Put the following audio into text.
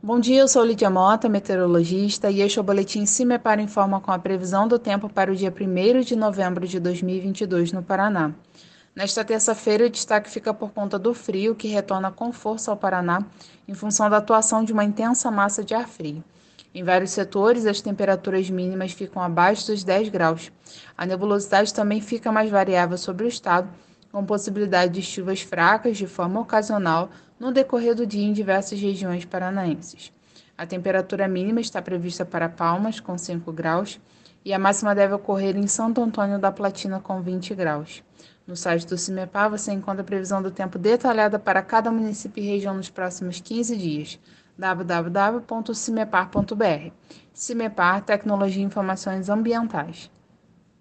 Bom dia, eu sou Lídia Mota, meteorologista, e este é o Boletim Cimepar Informa com a previsão do tempo para o dia 1 de novembro de 2022 no Paraná. Nesta terça-feira, o destaque fica por conta do frio, que retorna com força ao Paraná, em função da atuação de uma intensa massa de ar frio. Em vários setores, as temperaturas mínimas ficam abaixo dos 10 graus. A nebulosidade também fica mais variável sobre o estado, com possibilidade de chuvas fracas de forma ocasional no decorrer do dia em diversas regiões paranaenses. A temperatura mínima está prevista para Palmas, com 5 graus, e a máxima deve ocorrer em Santo Antônio da Platina, com 20 graus. No site do CIMEPAR você encontra a previsão do tempo detalhada para cada município e região nos próximos 15 dias. www.cimepar.br CIMEPAR Tecnologia e Informações Ambientais.